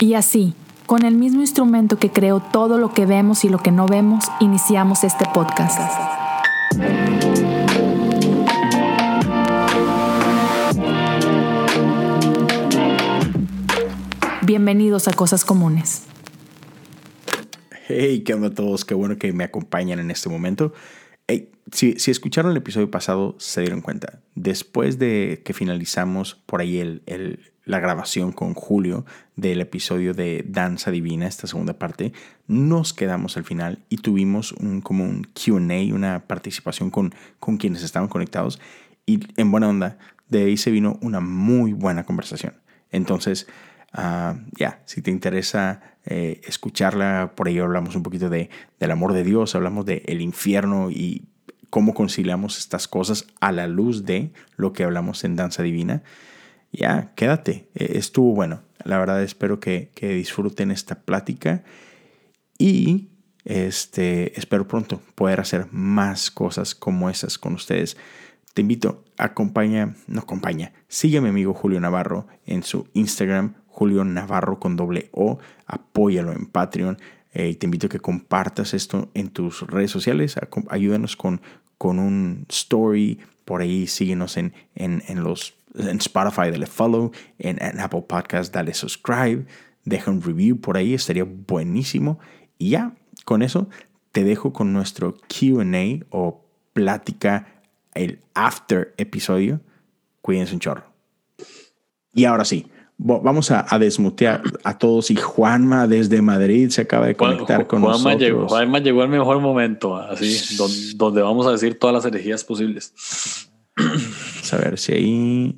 Y así, con el mismo instrumento que creó todo lo que vemos y lo que no vemos, iniciamos este podcast. Bienvenidos a Cosas Comunes. Hey, ¿qué onda a todos? Qué bueno que me acompañan en este momento. Hey, si, si, escucharon el episodio pasado, se dieron cuenta. Después de que finalizamos por ahí el, el, la grabación con Julio del episodio de Danza Divina, esta segunda parte, nos quedamos al final y tuvimos un, como un QA, una participación con, con quienes estaban conectados. Y en buena onda, de ahí se vino una muy buena conversación. Entonces, Uh, ya, si te interesa eh, escucharla, por ahí hablamos un poquito de, del amor de Dios, hablamos del el infierno y cómo conciliamos estas cosas a la luz de lo que hablamos en Danza Divina. Ya, quédate, e, estuvo bueno. La verdad espero que, que disfruten esta plática y este, espero pronto poder hacer más cosas como esas con ustedes. Te invito, acompaña, no acompaña, sigue a mi amigo Julio Navarro en su Instagram, Julio Navarro con doble O. Apóyalo en Patreon. Eh, te invito a que compartas esto en tus redes sociales. Ayúdanos con, con un story. Por ahí síguenos en, en, en los, en Spotify, dale follow. En, en, Apple Podcast, dale subscribe. Deja un review por ahí. Estaría buenísimo. Y ya, con eso te dejo con nuestro QA o plática, el after episodio. Cuídense un chorro. Y ahora sí Vamos a, a, desmutear a todos y Juanma desde Madrid se acaba de conectar con Juanma nosotros. Llegó, Juanma llegó al mejor momento, así, donde, donde, vamos a decir todas las herejías posibles. a ver si ahí...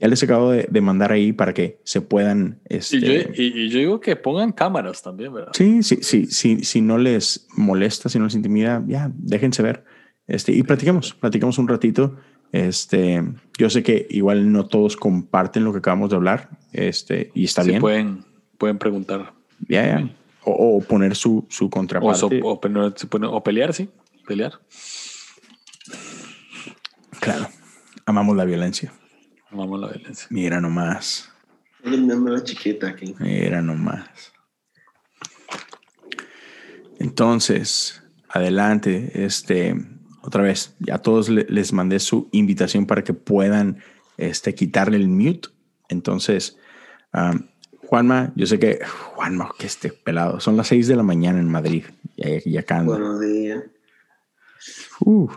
Ya les acabo de, de, mandar ahí para que se puedan... Este... Y, yo, y, y, yo, digo que pongan cámaras también, ¿verdad? Sí, sí, sí, sí, si no les molesta, si no les intimida, ya, déjense ver. Este, y platicamos, platicamos un ratito. Este, yo sé que igual no todos comparten lo que acabamos de hablar, este, y está sí, bien. Pueden, pueden preguntar. Ya, ya. O, o, poner su, su contraparte. O, o, o, pelear, sí, pelear. Claro. Amamos la violencia. Amamos la violencia. Mira nomás. la chiquita aquí. Mira nomás. Entonces, adelante, este otra vez, a todos les mandé su invitación para que puedan este, quitarle el mute. Entonces, um, Juanma, yo sé que, Juanma, que esté pelado, son las 6 de la mañana en Madrid y, y acá anda. Buenos días. Uh,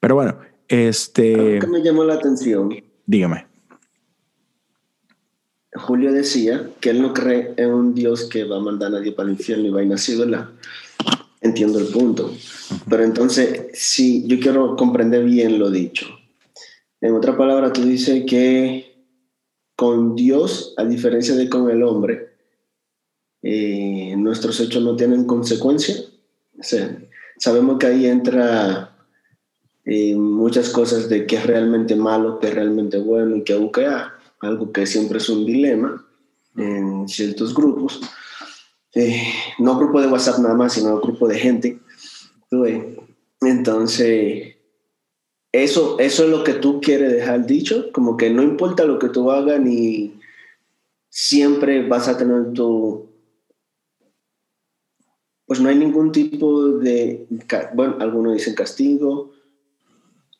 pero bueno, este... ¿Qué me llamó la atención? Dígame. Julio decía que él no cree en un Dios que va a mandar a nadie para el infierno y vaina así, ¿verdad? Entiendo el punto. Pero entonces, si yo quiero comprender bien lo dicho. En otra palabra, tú dices que con Dios, a diferencia de con el hombre, eh, nuestros hechos no tienen consecuencia. O sea, sabemos que ahí entra eh, muchas cosas de qué es realmente malo, qué es realmente bueno y qué aunque algo que siempre es un dilema en ciertos grupos. Eh, no grupo de WhatsApp nada más, sino grupo de gente. Entonces, eso, eso es lo que tú quieres dejar dicho, como que no importa lo que tú hagas, ni siempre vas a tener tu... Pues no hay ningún tipo de, bueno, algunos dicen castigo,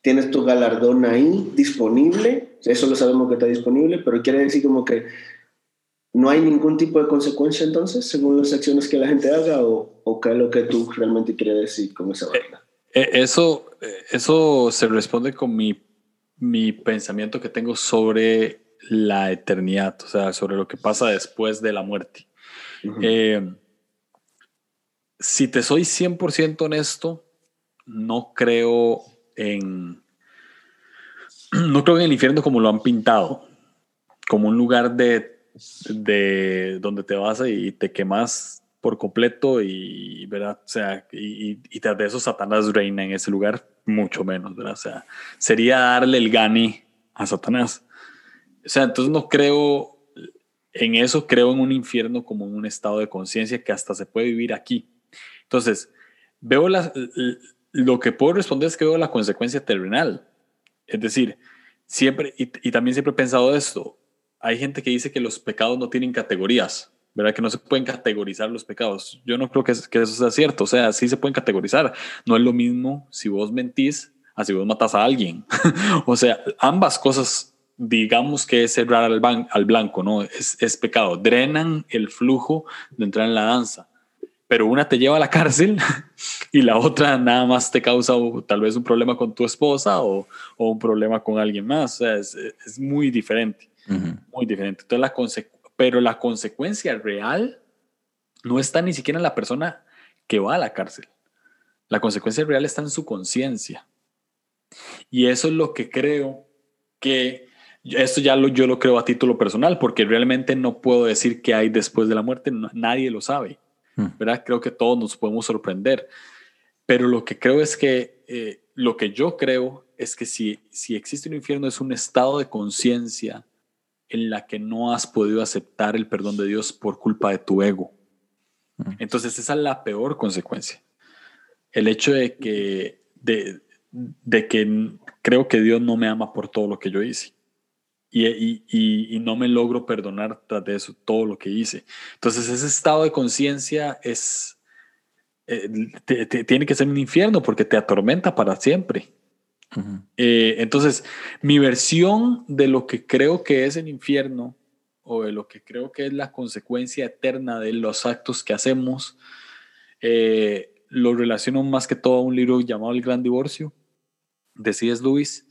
tienes tu galardón ahí disponible, eso lo sabemos que está disponible, pero quiere decir como que no hay ningún tipo de consecuencia entonces, según las acciones que la gente haga, o, o qué es lo que tú realmente quieres decir con esa vaina. Eh, eso, eso se responde con mi, mi pensamiento que tengo sobre la eternidad, o sea, sobre lo que pasa después de la muerte. Uh -huh. eh, si te soy 100% honesto, no creo No creo en el infierno como lo han pintado, como un lugar de de donde te vas y te quemas por completo y, ¿verdad? O sea, y, y tras de eso Satanás reina en ese lugar, mucho menos, ¿verdad? O sea, sería darle el gane a Satanás. O sea, entonces no creo en eso, creo en un infierno como un estado de conciencia que hasta se puede vivir aquí. Entonces, veo la, lo que puedo responder es que veo la consecuencia terrenal. Es decir, siempre, y, también siempre he pensado esto, hay gente que dice que los pecados no tienen categorías, ¿verdad? Que no se pueden categorizar los pecados. Yo no creo que, eso sea cierto. O sea, sí se pueden categorizar. No es lo mismo si vos mentís a si vos matas a alguien. o sea, ambas cosas, digamos que es cerrar al, blanco, ¿no? Es pecado. Drenan el flujo de entrar en la danza pero una te lleva a la cárcel y la otra nada más te causa tal vez un problema con tu esposa o, o un problema con alguien más. O sea, es, es muy diferente, muy diferente. Entonces, la pero la consecuencia real no está ni siquiera en la persona que va a la cárcel. La consecuencia real está en su conciencia. Y eso es lo que creo que, esto ya lo, yo lo creo a título personal, porque realmente no puedo decir qué hay después de la muerte, nadie lo sabe. ¿Verdad? Creo que todos nos podemos sorprender. Pero lo que creo es que, eh, lo que yo creo es que si, si existe un infierno es un estado de conciencia en la que no has podido aceptar el perdón de Dios por culpa de tu ego. Entonces esa es la peor consecuencia. El hecho de que, de, de que creo que Dios no me ama por todo lo que yo hice y, y, no me logro perdonar tras de eso todo lo que hice. Entonces ese estado de conciencia es, eh, tiene que ser un infierno porque te atormenta para siempre. Eh, entonces mi versión de lo que creo que es el infierno o de lo que creo que es la consecuencia eterna de los actos que hacemos, eh, lo relaciono más que todo a un libro llamado El Gran Divorcio de C.S. Lewis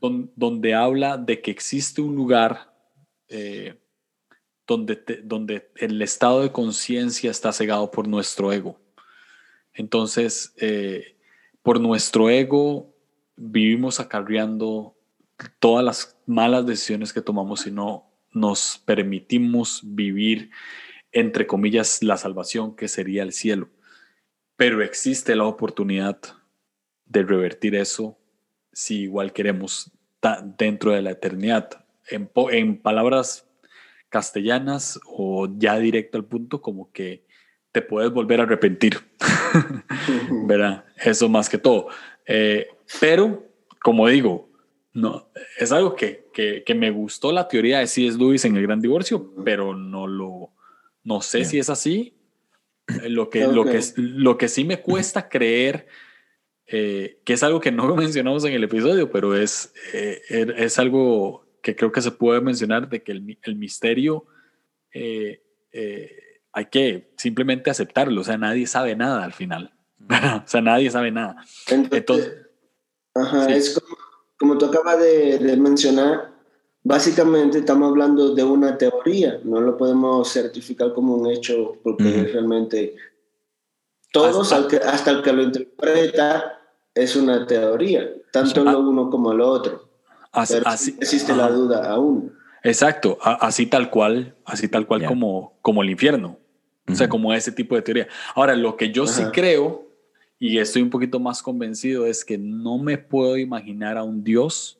donde, habla de que existe un lugar eh, donde, donde el estado de conciencia está cegado por nuestro ego. Entonces, eh, por nuestro ego vivimos acarreando todas las malas decisiones que tomamos y no nos permitimos vivir, entre comillas, la salvación que sería el cielo. Pero existe la oportunidad de revertir eso si igual queremos dentro de la eternidad. En, en, palabras castellanas o ya directo al punto, como que te puedes volver a arrepentir. ¿Verdad? Eso más que todo. Eh, pero, como digo, no, es algo que, que, que, me gustó la teoría de C.S. Lewis en El Gran Divorcio, pero no lo, no sé si es así. Lo que, lo, que, lo que sí me cuesta creer eh, que es algo que no mencionamos en el episodio, pero es, eh, er, es algo que creo que se puede mencionar de que el, el misterio eh, hay que simplemente aceptarlo, o sea, nadie sabe nada al final, o sea, nadie sabe nada. Entonces, ajá, es como, como, tú acabas de, de, mencionar, básicamente estamos hablando de una teoría, no lo podemos certificar como un hecho porque realmente todos, hasta, hasta el que lo interpreta, es una teoría, tanto lo uno como lo otro. Así, existe la duda aún. Exacto, así tal cual, así tal cual como, como el infierno. O sea, como ese tipo de teoría. Ahora, lo que yo sí creo, y estoy un poquito más convencido, es que no me puedo imaginar a un Dios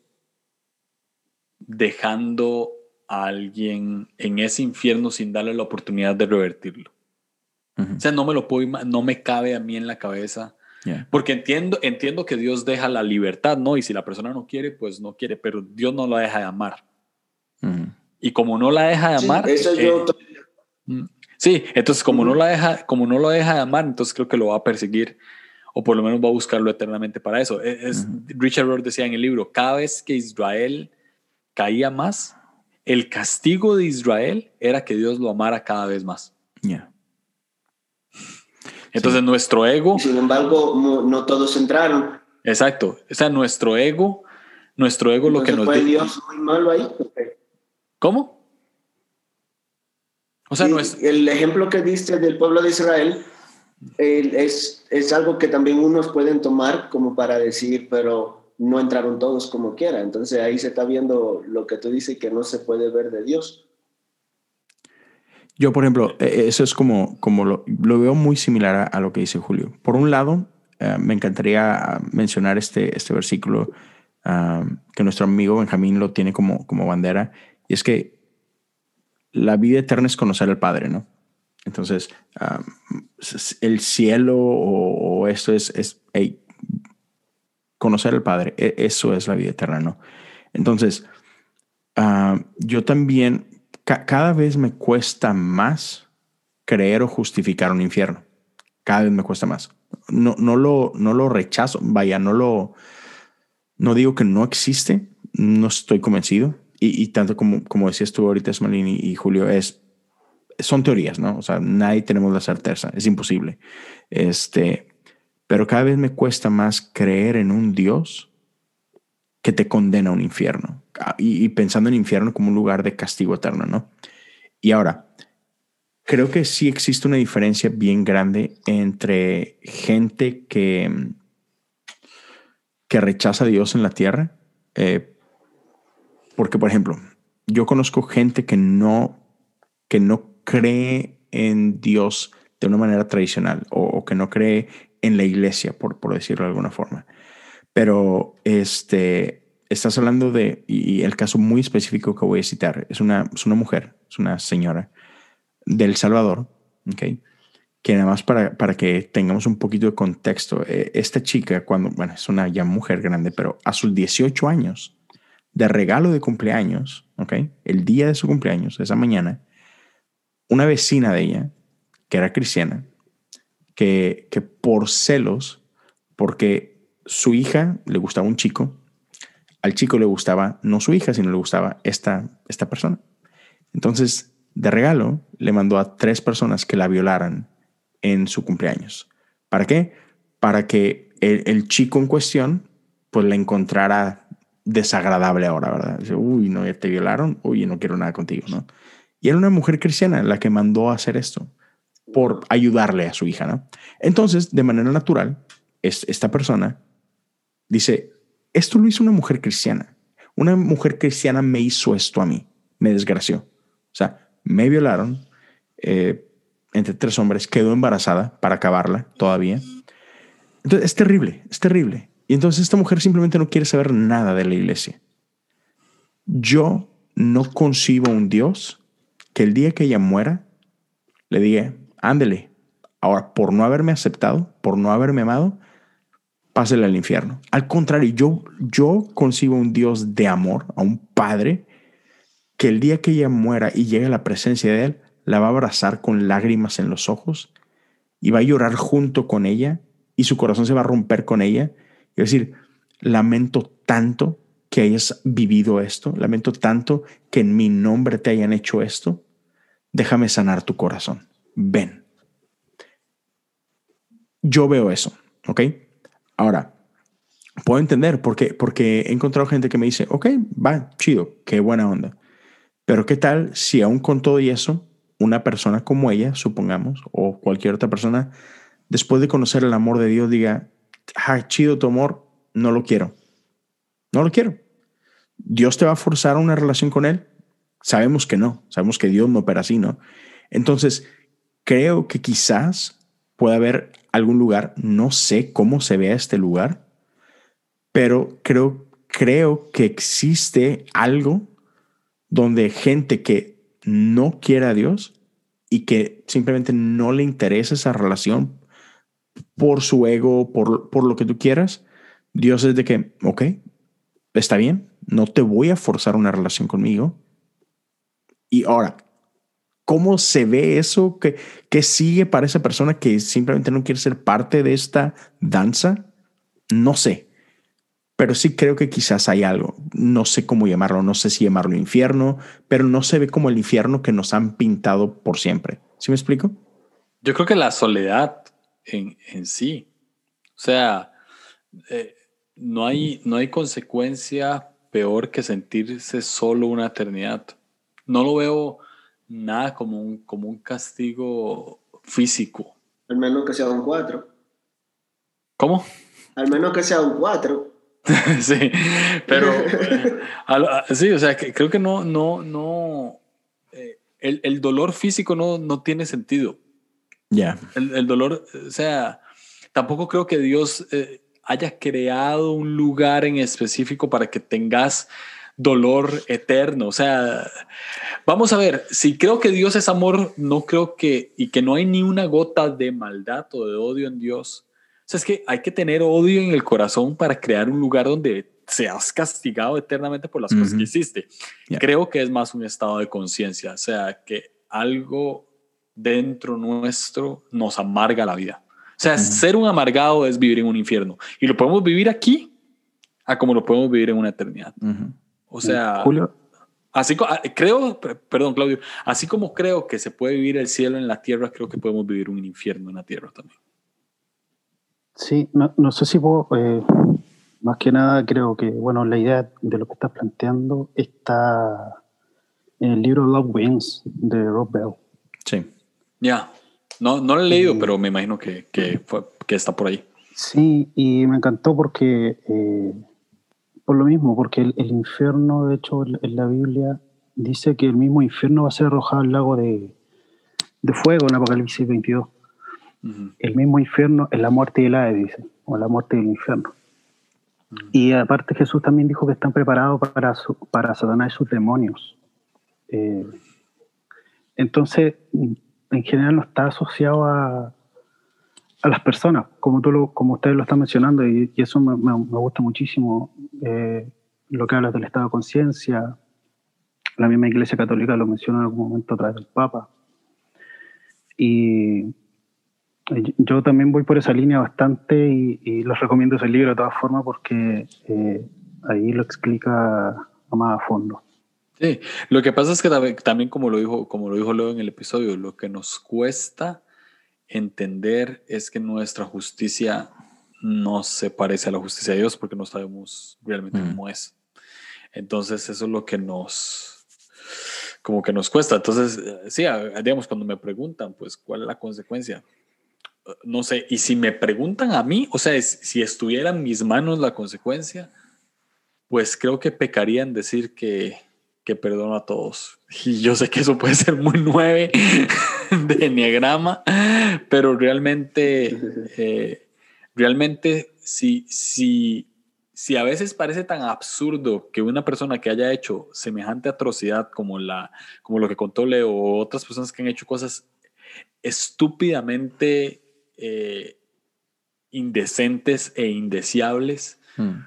dejando a alguien en ese infierno sin darle la oportunidad de revertirlo. O sea, no me lo puedo, no me cabe a mí en la cabeza porque entiendo, entiendo que Dios deja la libertad, ¿no? Y si la persona no quiere, pues no quiere, pero Dios no la deja de amar. Y como no la deja de amar... eso yo... Eh, mm, sí, entonces como no, la deja, como no lo deja de amar, entonces creo que lo va a perseguir o por lo menos va a buscarlo eternamente para eso. E, es, Richard Rohr decía en el libro, cada vez que Israel caía más, el castigo de Israel era que Dios lo amara cada vez más. Yeah. Entonces nuestro ego... Sin embargo, no, todos entraron. Exacto. O sea, nuestro ego, nuestro ego lo que nos... ¿Fue Dios muy malo ahí? ¿Cómo? O sea, no es... El ejemplo que diste del pueblo de Israel es, es algo que también unos pueden tomar como para decir, pero no entraron todos como quiera. Entonces ahí se está viendo lo que tú dices que no se puede ver de Dios. Yo, por ejemplo, e, e, eso es como, como lo, veo muy similar a, lo que dice Julio. Por un lado, eh, me encantaría mencionar este, este versículo ah, que nuestro amigo Benjamín lo tiene como, como bandera, y es que la vida eterna es conocer al Padre, ¿no? Entonces, ah, el cielo o, esto es, es conocer al Padre, e, eso es la vida eterna, ¿no? Entonces, ah, yo también, cada vez me cuesta más creer o justificar un infierno. Cada vez me cuesta más. No, no, lo, no lo rechazo, vaya, no lo, no digo que no existe, no estoy convencido. Y, tanto como, como decías tú ahorita, Smalini y Julio, es, son teorías, ¿no? O sea, nadie tenemos la certeza, es imposible. Este, pero cada vez me cuesta más creer en un Dios que te condena a un infierno. Ah, y, pensando en infierno como un lugar de castigo eterno, ¿no? Y ahora, creo que sí existe una diferencia bien grande entre gente que, que rechaza a Dios en la tierra. Eh, porque, por ejemplo, yo conozco gente que no, que no cree en Dios de una manera tradicional o, que no cree en la iglesia, por, por decirlo de alguna forma. Pero este, estás hablando de, y el caso muy específico que voy a citar, es una, es una mujer, es una señora del Salvador, ¿ok? Que nada más para, para que tengamos un poquito de contexto, eh, esta chica, cuando, bueno, es una ya mujer grande, pero a sus 18 años, de regalo de cumpleaños, ¿ok? El día de su cumpleaños, esa mañana, una vecina de ella, que era cristiana, que, que por celos, porque su hija le gustaba un chico, al chico le gustaba no su hija, sino le gustaba esta, esta persona. Entonces, de regalo, le mandó a tres personas que la violaran en su cumpleaños. ¿Para qué? Para que el, chico en cuestión, pues la encontrara desagradable ahora, ¿verdad? Uy, no, te violaron, uy, no quiero nada contigo. Y era una mujer cristiana la que mandó a hacer esto por ayudarle a su hija, ¿no? Entonces, de manera natural, esta persona Dice, esto lo hizo una mujer cristiana. Una mujer cristiana me hizo esto a mí, me desgració. O sea, me violaron eh, entre tres hombres, quedó embarazada para acabarla todavía. Entonces, es terrible, es terrible. Y entonces esta mujer simplemente no quiere saber nada de la iglesia. Yo no concibo un Dios que el día que ella muera le diga, ándele, ahora por no haberme aceptado, por no haberme amado, pásele al infierno. Al contrario, yo, yo concibo un Dios de amor, a un Padre, que el día que ella muera y llegue a la presencia de Él, la va a abrazar con lágrimas en los ojos y va a llorar junto con ella y su corazón se va a romper con ella. Y decir, lamento tanto que hayas vivido esto, lamento tanto que en mi nombre te hayan hecho esto, déjame sanar tu corazón. Ven. Yo veo eso, ¿ok? Ahora, puedo entender por qué, porque he encontrado gente que me dice, ok, va, chido, qué buena onda. Pero ¿qué tal si aún con todo y eso, una persona como ella, supongamos, o cualquier otra persona, después de conocer el amor de Dios, diga, ah, chido tu amor, no lo quiero. No lo quiero. ¿Dios te va a forzar a una relación con Él? Sabemos que no, sabemos que Dios no opera así, ¿no? Entonces, creo que quizás puede haber algún lugar, no sé cómo se vea este lugar, pero creo, creo que existe algo donde gente que no quiere a Dios y que simplemente no le interesa esa relación por su ego, por, por lo que tú quieras, Dios es de que, ok, está bien, no te voy a forzar una relación conmigo. Y ahora, ¿Cómo se ve eso? ¿Qué, ¿Qué, sigue para esa persona que simplemente no quiere ser parte de esta danza? No sé. Pero sí creo que quizás hay algo. No sé cómo llamarlo. No sé si llamarlo infierno, pero no se ve como el infierno que nos han pintado por siempre. ¿Sí me explico? Yo creo que la soledad en, en sí. O sea, eh, no, hay, no hay consecuencia peor que sentirse solo una eternidad. No lo veo nada como un, como un castigo físico. Al menos que sea un 4. ¿Cómo? Al menos que sea un 4. sí, pero sí, o sea, que creo que no, no, no, eh, el, el, dolor físico no, no tiene sentido. Ya. El, el, dolor, o sea, tampoco creo que Dios eh, haya creado un lugar en específico para que tengas dolor eterno. O sea, vamos a ver, si creo que Dios es amor, no creo que, y que no hay ni una gota de maldad o de odio en Dios. O sea, es que hay que tener odio en el corazón para crear un lugar donde seas castigado eternamente por las cosas que hiciste. Creo que es más un estado de conciencia, o sea, que algo dentro nuestro nos amarga la vida. O sea, ser un amargado es vivir en un infierno. Y lo podemos vivir aquí a como lo podemos vivir en una eternidad. O sea, Julio. Así ah, creo, perdón Claudio, así como creo que se puede vivir el cielo en la tierra, creo que podemos vivir un infierno en la tierra también. Sí, no, sé si puedo, eh, más que nada creo que, bueno, la idea de lo que estás planteando está en el libro Love Wins de Rob Bell. Sí. Ya, no, no lo he leído, pero me imagino que, que, que, está por ahí. Sí, y me encantó porque, eh, por lo mismo, porque el, infierno, de hecho, en la Biblia dice que el mismo infierno va a ser arrojado al lago de, de fuego en Apocalipsis 22. El mismo infierno es la muerte y el Hades, dice, o la muerte del infierno. Y aparte Jesús también dijo que están preparados para, para Satanás y sus demonios. Eh, entonces, en general no está asociado a, a las personas, como, tú lo, como ustedes lo están mencionando, y, eso me, me, gusta muchísimo, eh, lo que hablas del estado de conciencia. La misma Iglesia Católica lo menciona en algún momento a través del Papa. Y yo también voy por esa línea bastante y, y les recomiendo ese libro de todas formas porque eh, ahí lo explica más a fondo. Sí, lo que pasa es que también, como lo dijo, como lo dijo Leo en el episodio, lo que nos cuesta entender es que nuestra justicia no se parece a la justicia de Dios porque no sabemos realmente mm. cómo es. Entonces eso es lo que nos como que nos cuesta. Entonces, eh, sí, digamos, cuando me preguntan, pues, ¿cuál es la consecuencia? no sé, y si me preguntan a mí, o sea, si estuviera en mis manos la consecuencia, pues creo que pecaría en decir que, que perdono a todos. Y yo sé que eso puede ser muy nueve de enneagrama, pero realmente, eh, realmente, si, si, si a veces parece tan absurdo que una persona que haya hecho semejante atrocidad como, la, como lo que contó Leo o otras personas que han hecho cosas estúpidamente eh, indecentes e indeseables. Hmm.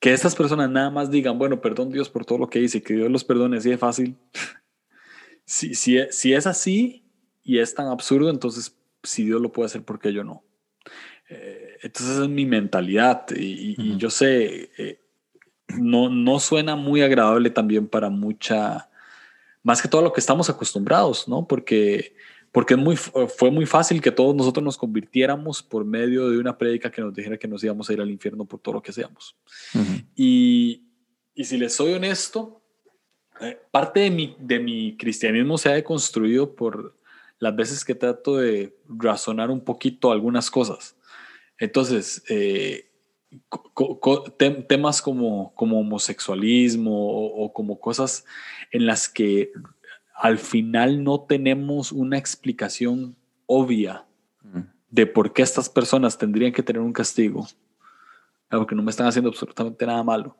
Que estas personas nada más digan, bueno, perdón Dios por todo lo que hice, que Dios los perdone, así de fácil. si, si, si, es así y es tan absurdo, entonces si Dios lo puede hacer, ¿por qué yo no? Eh, entonces es mi mentalidad y, yo sé, eh, no, no suena muy agradable también para mucha, más que todo lo que estamos acostumbrados, ¿no? Porque porque es muy, fue muy fácil que todos nosotros nos convirtiéramos por medio de una prédica que nos dijera que nos íbamos a ir al infierno por todo lo que seamos. y, y, si les soy honesto, eh, parte de mi, de mi cristianismo se ha deconstruido por las veces que trato de razonar un poquito algunas cosas. Entonces, eh, temas como, como homosexualismo o, o, como cosas en las que al final no tenemos una explicación obvia de por qué estas personas tendrían que tener un castigo, porque no me están haciendo absolutamente nada malo.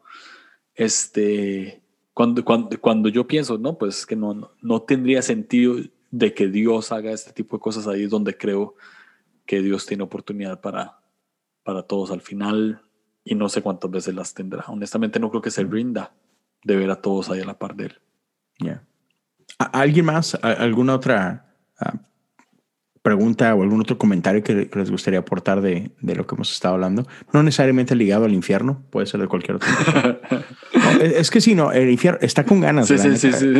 Este, cuando, cuando, cuando yo pienso, no, pues que no, no, tendría sentido de que Dios haga este tipo de cosas ahí es donde creo que Dios tiene oportunidad para, para todos al final y no sé cuántas veces las tendrá. Honestamente no creo que se rinda de ver a todos ahí a la par de él. Yeah. ¿Alguien más? ¿Alguna otra ah, pregunta o algún otro comentario que, les gustaría aportar de, de, lo que hemos estado hablando? No necesariamente ligado al infierno, puede ser de cualquier otro. es, que sí, no, el infierno está con ganas. Sí, sí, sí, sí,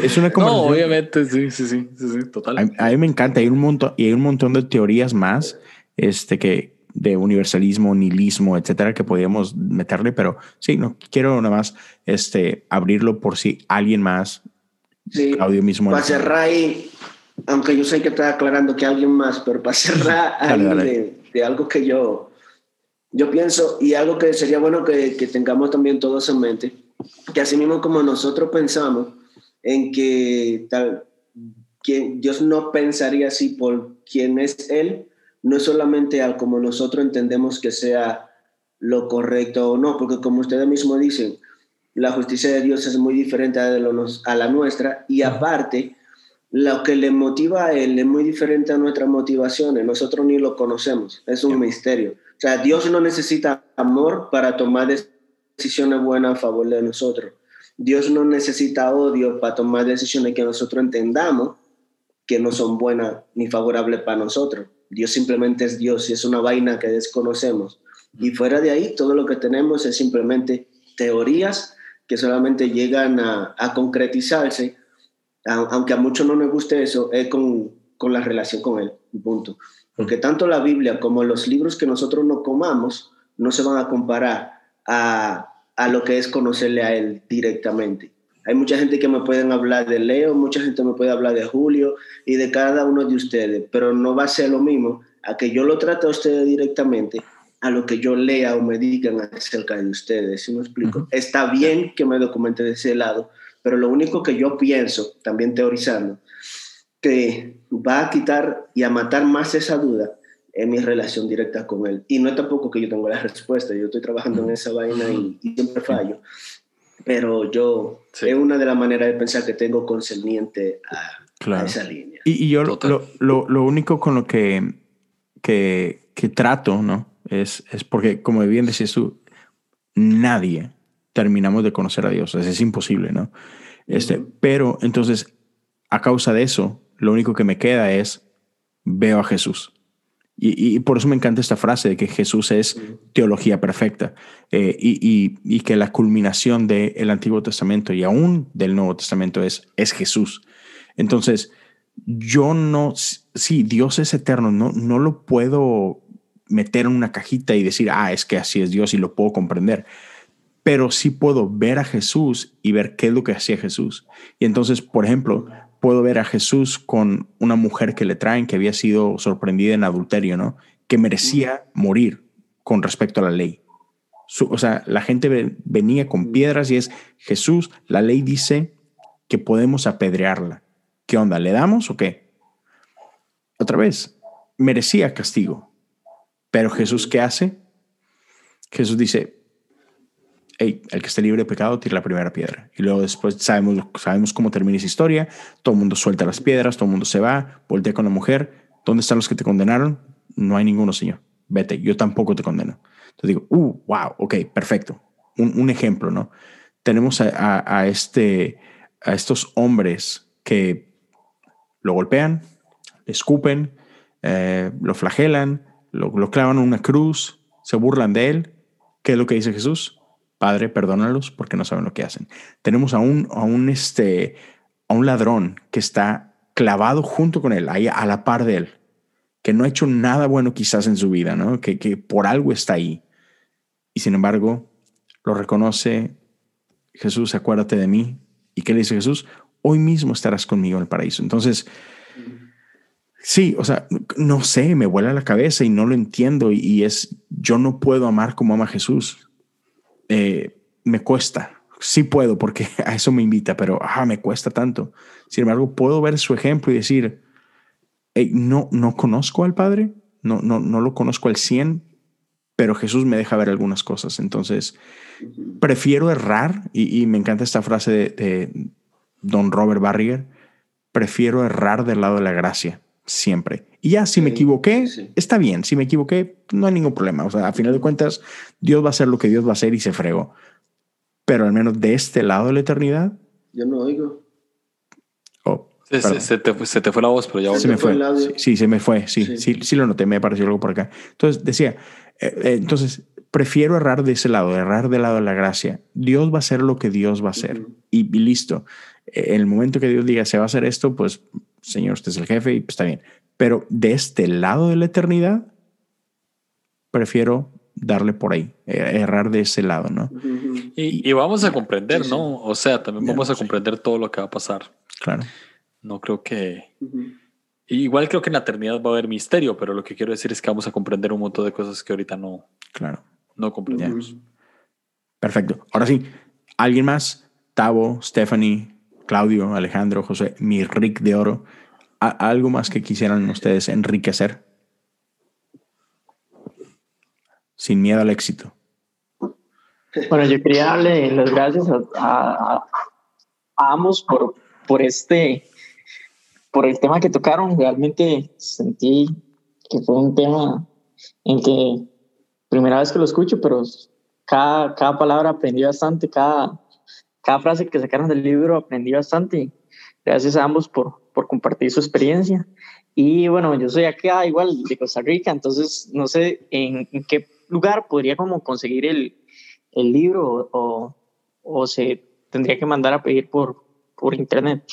Es una No, obviamente, sí, sí, sí, sí, total. A, mí me encanta, hay un montón, y hay un montón de teorías más este, que, de universalismo, nihilismo, etcétera, que podríamos meterle, pero sí, no quiero nada más este, abrirlo por si alguien más Sí, mismo. Para cerrar ahí, aunque yo sé que está aclarando que alguien más, pero para cerrar ahí De, algo que yo, yo pienso y algo que sería bueno que, que tengamos también todos en mente, que así mismo como nosotros pensamos en que tal, que Dios no pensaría así por quién es Él, no es solamente al como nosotros entendemos que sea lo correcto o no, porque como ustedes mismos dicen, la justicia de Dios es muy diferente a, la nuestra y aparte, lo que le motiva a Él es muy diferente a nuestras motivaciones. Nosotros ni lo conocemos, es un misterio. O sea, Dios no necesita amor para tomar decisiones buenas a favor de nosotros. Dios no necesita odio para tomar decisiones que nosotros entendamos que no son buenas ni favorables para nosotros. Dios simplemente es Dios y es una vaina que desconocemos. Y fuera de ahí, todo lo que tenemos es simplemente teorías que solamente llegan a, concretizarse, aunque a muchos no nos guste eso, es con, con la relación con Él, punto. Porque tanto la Biblia como los libros que nosotros no comamos no se van a comparar a, a lo que es conocerle a Él directamente. Hay mucha gente que me pueden hablar de Leo, mucha gente me puede hablar de Julio y de cada uno de ustedes, pero no va a ser lo mismo a que yo lo trate a ustedes directamente a lo que yo lea o me digan acerca de ustedes. ¿Sí me explico? Está bien que me documente de ese lado, pero lo único que yo pienso, también teorizando, que va a quitar y a matar más esa duda es mi relación directa con él. Y no es tampoco que yo tengo la respuesta, yo estoy trabajando en esa vaina y, siempre fallo. Pero yo, es una de las maneras de pensar que tengo concerniente a, esa línea. Y, yo lo, lo, lo, único con lo que, que, que trato, ¿no? Es, es porque, como bien decías tú, nadie terminamos de conocer a Dios. Es, es imposible, ¿no? Este, Pero entonces, a causa de eso, lo único que me queda es veo a Jesús. Y, por eso me encanta esta frase de que Jesús es teología perfecta eh, y, que la culminación del Antiguo Testamento y aún del Nuevo Testamento es, es Jesús. Entonces, yo no, sí, Dios es eterno, no, no lo puedo meter en una cajita y decir, ah, es que así es Dios y lo puedo comprender. Pero sí puedo ver a Jesús y ver qué es lo que hacía Jesús. Y entonces, por ejemplo, puedo ver a Jesús con una mujer que le traen que había sido sorprendida en adulterio, ¿no? Que merecía morir con respecto a la ley. o sea, la gente venía con piedras y es Jesús, la ley dice que podemos apedrearla. ¿Qué onda? ¿Le damos o qué? Otra vez, merecía castigo. Pero Jesús, ¿qué hace? Jesús dice, el que esté libre de pecado tira la primera piedra. Y luego después sabemos, sabemos cómo termina esa historia, todo el mundo suelta las piedras, todo el mundo se va, voltea con la mujer, ¿dónde están los que te condenaron? No hay ninguno, Señor. Vete, yo tampoco te condeno. Entonces digo, uh, wow, ok, perfecto. Un, ejemplo, ¿no? Tenemos a, este, a estos hombres que lo golpean, le escupen, eh, lo flagelan, lo, lo clavan en una cruz, se burlan de él. ¿Qué es lo que dice Jesús? Padre, perdónalos porque no saben lo que hacen. Tenemos a un, a un, este, a un ladrón que está clavado junto con él, ahí a la par de él, que no ha hecho nada bueno quizás en su vida, ¿no? que, que por algo está ahí. Y sin embargo, lo reconoce, Jesús, acuérdate de mí. ¿Y qué le dice Jesús? Hoy mismo estarás conmigo en el paraíso. Entonces, sí, o sea, no sé, me vuela la cabeza y no lo entiendo y es, yo no puedo amar como ama Jesús. Eh, me cuesta. Sí puedo porque a eso me invita, pero me cuesta tanto. Sin embargo, puedo ver su ejemplo y decir, no, no conozco al Padre, no, no, no lo conozco al 100, pero Jesús me deja ver algunas cosas. Entonces, prefiero errar, y, me encanta esta frase de, don Robert Barriger, prefiero errar del lado de la gracia, siempre. Y ya, si me equivoqué, está bien. Si me equivoqué, no hay ningún problema. O sea, a final de cuentas, Dios va a hacer lo que Dios va a hacer y se fregó. Pero al menos de este lado de la eternidad. Yo no oigo. Oh, se, te, fue la voz, pero ya se me fue. Sí, se me fue. Sí, sí, sí, lo noté. Me pareció algo por acá. Entonces decía, eh, eh, entonces prefiero errar de ese lado, errar del lado de la gracia. Dios va a hacer lo que Dios va a hacer y, listo. En el momento que Dios diga se va a hacer esto, pues Señor, usted es el jefe y pues, está bien. Pero de este lado de la eternidad, prefiero darle por ahí, eh, errar de ese lado, ¿no? y, vamos a comprender, ¿no? O sea, también vamos a comprender todo lo que va a pasar. Claro. No creo que... Igual creo que en la eternidad va a haber misterio, pero lo que quiero decir es que vamos a comprender un montón de cosas que ahorita no, claro. no comprendemos. Perfecto. Ahora sí, ¿alguien más? Tavo, Stephanie, Claudio, Alejandro, José, mi Rick de Oro ¿Algo más que quisieran ustedes enriquecer? Sin miedo al éxito. Bueno, yo quería darle las gracias a, ambos por, por este, por el tema que tocaron. Realmente sentí que fue un tema en que primera vez que lo escucho, pero cada, cada palabra aprendí bastante, cada, cada frase que sacaron del libro aprendí bastante. Gracias a ambos por, por compartir su experiencia. Y bueno, yo soy acá igual de Costa Rica, entonces no sé en, qué lugar podría como conseguir el, el libro o, o, se tendría que mandar a pedir por, por internet.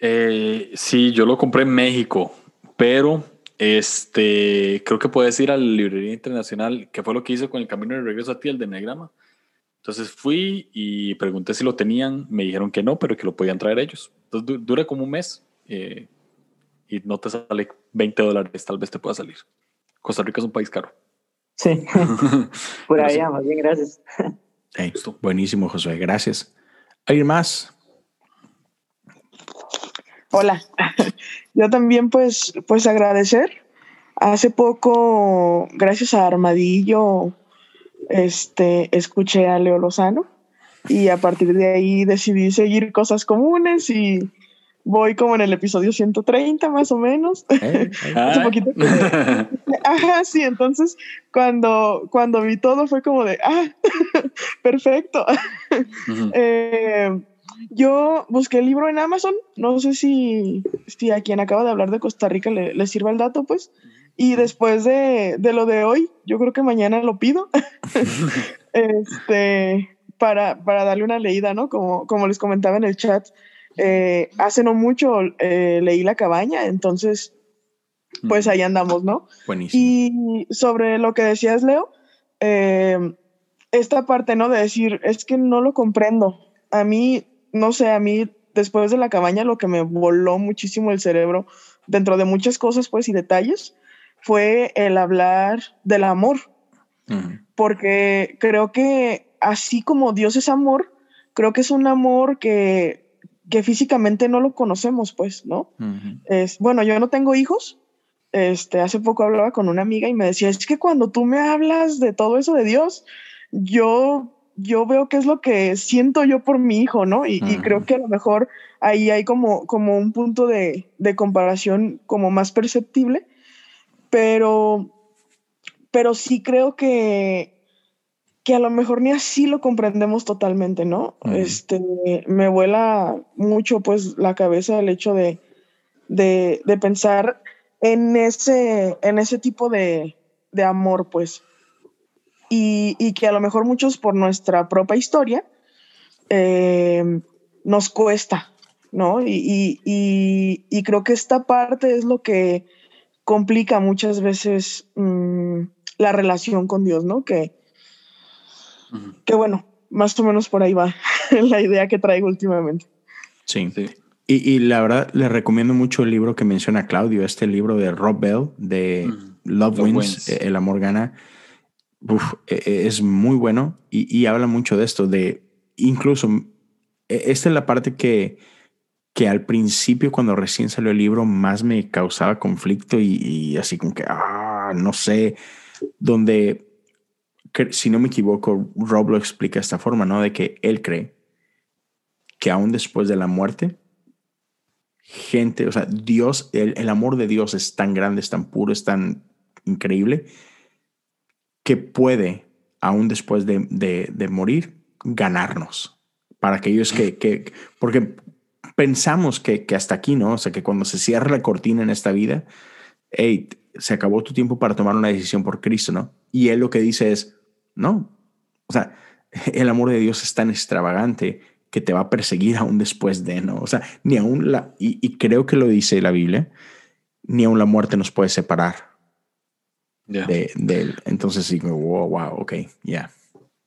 Eh, sí, yo lo compré en México, pero este, creo que puedes ir a la librería internacional, que fue lo que hice con el camino de regreso a ti, el de Negrama. Entonces fui y pregunté si lo tenían, me dijeron que no, pero que lo podían traer ellos. Entonces dura como un mes eh, y no te sale 20 dólares, tal vez te pueda salir. Costa Rica es un país caro. Sí, por ahí, más bien, gracias. buenísimo, José, gracias. ¿Alguien más? Hola, yo también pues, pues agradecer. Hace poco, gracias a Armadillo, este, escuché a Leo Lozano y a partir de ahí decidí seguir cosas comunes y voy como en el episodio 130 más o menos. Eh, Hace poquito. Ajá, sí, entonces cuando, cuando vi todo fue como de, ah, perfecto. Yo busqué el libro en Amazon, no sé si, si a quien acaba de hablar de Costa Rica le, le sirva el dato, pues. Y después de, de, lo de hoy, yo creo que mañana lo pido. este, para, para, darle una leída, ¿no? Como, como les comentaba en el chat, eh, hace no mucho eh, leí La Cabaña, entonces, pues ahí andamos, ¿no? Buenísimo. Y sobre lo que decías, Leo, eh, esta parte, ¿no? De decir, es que no lo comprendo. A mí no sé, a mí después de la cabaña lo que me voló muchísimo el cerebro, dentro de muchas cosas pues y detalles, fue el hablar del amor. Porque creo que así como Dios es amor, creo que es un amor que, que físicamente no lo conocemos, pues, ¿no? es, bueno, yo no tengo hijos. Este, hace poco hablaba con una amiga y me decía, es que cuando tú me hablas de todo eso de Dios, yo yo veo qué es lo que siento yo por mi hijo, ¿no? Y, creo que a lo mejor ahí hay como, como un punto de, comparación como más perceptible, pero, pero sí creo que, que a lo mejor ni así lo comprendemos totalmente, ¿no? Este, me vuela mucho pues la cabeza el hecho de, de, pensar en ese, en ese tipo de, de amor, pues y, que a lo mejor muchos por nuestra propia historia eh, nos cuesta, ¿no? Y, y, creo que esta parte es lo que complica muchas veces mm, la relación con Dios, ¿no? Que, que bueno, más o menos por ahí va la idea que traigo últimamente. Sí. sí. Y, y, la verdad, le recomiendo mucho el libro que menciona Claudio, este libro de Rob Bell, de Love, Wins, El Amor Gana e, e, es muy bueno y, habla mucho de esto, de incluso, e, esta es la parte que, que al principio cuando recién salió el libro más me causaba conflicto y, así como que, ah, no sé, donde, si no me equivoco, Rob lo explica de esta forma, ¿no? De que él cree que aún después de la muerte, gente, o sea, Dios, el, el amor de Dios es tan grande, es tan puro, es tan increíble, que puede, aún después de, de, morir, ganarnos. Para aquellos que, que porque pensamos que, que, hasta aquí, ¿no? O sea, que cuando se cierra la cortina en esta vida, hey, se acabó tu tiempo para tomar una decisión por Cristo, ¿no? Y él lo que dice es, no, o sea, el amor de Dios es tan extravagante que te va a perseguir aún después de, ¿no? O sea, ni aún la, y, y creo que lo dice la Biblia, ni aún la muerte nos puede separar de, entonces sí, wow, wow, ok, ya.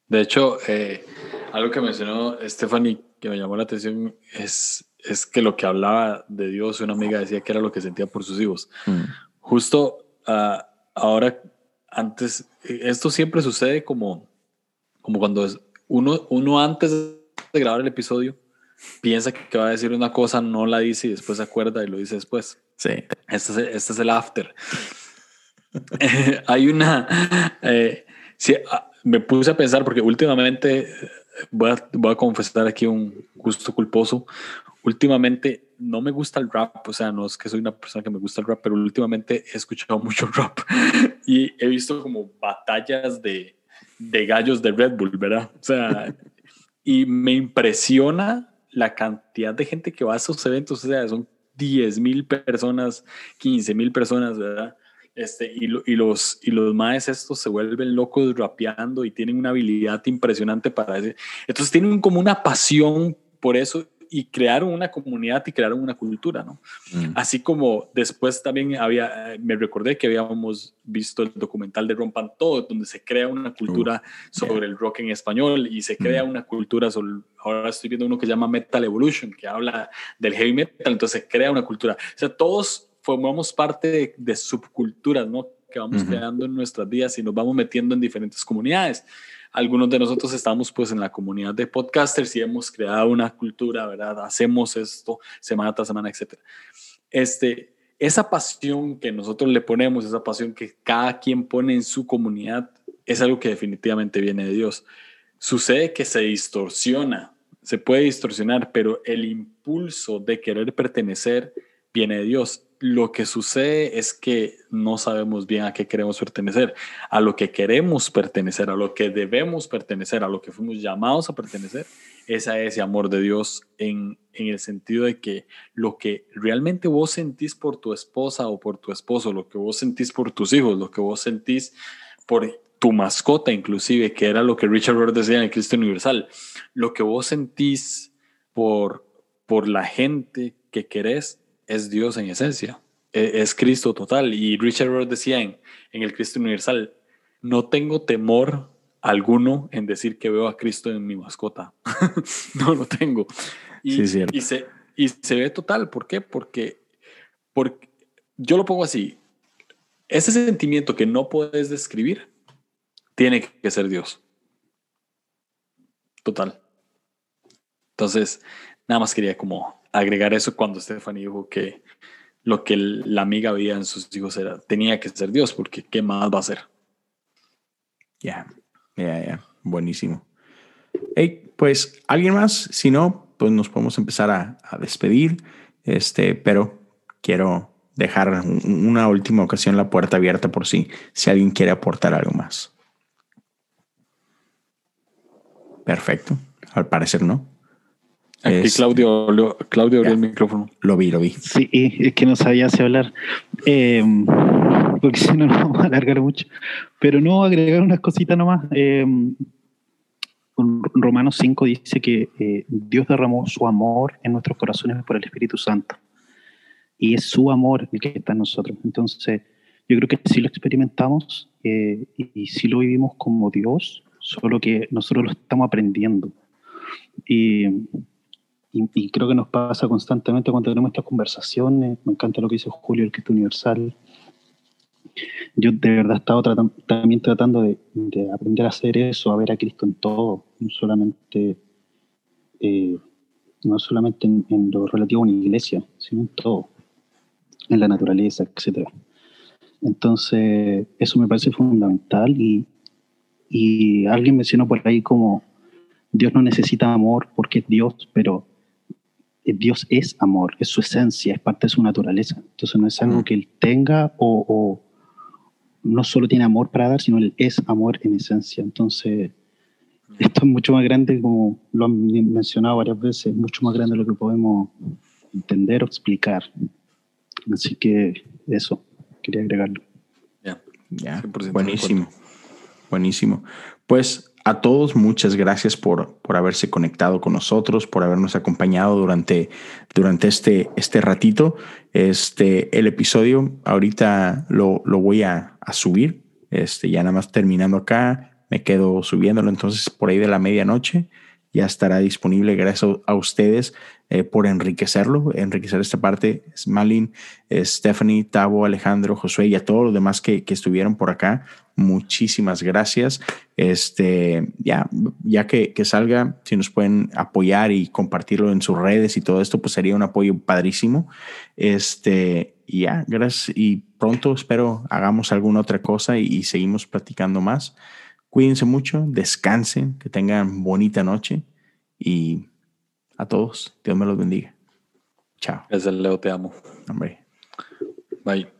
De hecho, eh, algo que mencionó Stephanie que me llamó la atención es, es que lo que hablaba de Dios, una amiga decía que era lo que sentía por sus hijos. Mm. Justo ah, ahora, antes, esto siempre sucede como, como cuando uno, uno antes de grabar el episodio piensa que va a decir una cosa, no la dice y después se acuerda y lo dice después. Sí. Este es, este es el after. hay una... Eh, ah, me puse a pensar porque últimamente, voy a, voy a confesar aquí un gusto culposo, últimamente no me gusta el rap, o sea, no es que soy una persona que me gusta el rap, pero últimamente he escuchado mucho rap y he visto como batallas de, de gallos de Red Bull, ¿verdad? O sea, y me impresiona la cantidad de gente que va a esos eventos, o sea, son 10 mil personas, 15 mil personas, ¿verdad? Este, y, y, los, y los maes estos se vuelven locos rapeando y tienen una habilidad impresionante para eso. Entonces tienen como una pasión por eso y crearon una comunidad y crearon una cultura, ¿no? Mm. Así como después también había, me recordé que habíamos visto el documental de Rompan Todo, donde se crea una cultura sobre el rock en español y se crea mm. una cultura sobre, ahora estoy viendo uno que se llama Metal Evolution, que habla del heavy metal, entonces se crea una cultura. O sea, todos formamos parte de, subculturas, ¿no? Que vamos creando en nuestras vidas y nos vamos metiendo en diferentes comunidades algunos de nosotros estamos pues en la comunidad de podcasters y hemos creado una cultura, ¿verdad? Hacemos esto semana tras semana, etc. Este, esa pasión que nosotros le ponemos, esa pasión que cada quien pone en su comunidad, es algo que definitivamente viene de Dios. Sucede que se distorsiona, se puede distorsionar, pero el impulso de querer pertenecer viene de Dios lo que sucede es que no sabemos bien a qué queremos pertenecer, a lo que queremos pertenecer, a lo que debemos pertenecer, a lo que fuimos llamados a pertenecer, es a ese amor de Dios en, en el sentido de que lo que realmente vos sentís por tu esposa o por tu esposo, lo que vos sentís por tus hijos, lo que vos sentís por tu mascota inclusive, que era lo que Richard Rohr decía en Cristo Universal, lo que vos sentís por, por la gente que querés es Dios en esencia, e, es, Cristo total. Y Richard Rohr decía en, en el Cristo Universal, no tengo temor alguno en decir que veo a Cristo en mi mascota. no lo tengo. Y, y, se, y se ve total. ¿Por qué? Porque, porque yo lo pongo así. Ese sentimiento que no puedes describir tiene que ser Dios. Total. Entonces, nada más quería como agregar eso cuando Stephanie dijo que lo que la amiga veía en sus hijos era, tenía que ser Dios, porque ¿qué más va a ser? Ya, ya, ya, buenísimo. Hey, pues, ¿alguien más? Si no, pues nos podemos empezar a, despedir, este, pero quiero dejar una última ocasión la puerta abierta por si, si alguien quiere aportar algo más. Perfecto. Al parecer no. Aquí Claudio, Claudio abrió el micrófono. Lo vi, lo vi. Sí, es que no sabía si hablar, em, porque si no nos vamos a alargar mucho. Pero no, agregar unas cositas nomás. Eh, Romanos 5 dice que eh, Dios derramó su amor en nuestros corazones por el Espíritu Santo. Y es su amor el que está en nosotros. Entonces, yo creo que si lo experimentamos eh, y, y si lo vivimos como Dios, solo que nosotros lo estamos aprendiendo. Y y, creo que nos pasa constantemente cuando tenemos estas conversaciones. Me encanta lo que dice Julio, el que es universal. Yo de verdad he estado también tratando de, aprender a hacer eso, a ver a Cristo en todo, no solamente, eh, no solamente en, lo relativo a una iglesia, sino en todo, en la naturaleza, etc. Entonces, eso me parece fundamental y, y alguien mencionó por ahí como Dios no necesita amor porque es Dios, pero Dios es amor, es su esencia, es parte de su naturaleza. Entonces no es algo que Él tenga o, no solo tiene amor para dar, sino Él es amor en esencia. Entonces, esto es mucho más grande, como lo han mencionado varias veces, mucho más grande de lo que podemos entender o explicar. Así que eso, quería agregarlo. Ya, buenísimo, buenísimo. Pues a todos, muchas gracias por, por haberse conectado con nosotros, por habernos acompañado durante, durante este, este ratito. Este, el episodio ahorita lo, lo voy a, a, subir. Este, ya nada más terminando acá, me quedo subiéndolo. Entonces, por ahí de la medianoche ya estará disponible. Gracias a ustedes eh, por enriquecerlo, enriquecer esta parte. Malin, Stephanie, Tavo, Alejandro, Josué y a todos los demás que, que estuvieron por acá muchísimas gracias. Este, ya, ya que, que, salga, si nos pueden apoyar y compartirlo en sus redes y todo esto, pues sería un apoyo padrísimo. Este, ya, gracias. Y pronto espero hagamos alguna otra cosa y, seguimos platicando más. Cuídense mucho, descansen, que tengan bonita noche y a todos, Dios me los bendiga. Chao. Es el Leo, te amo. Hombre. Bye.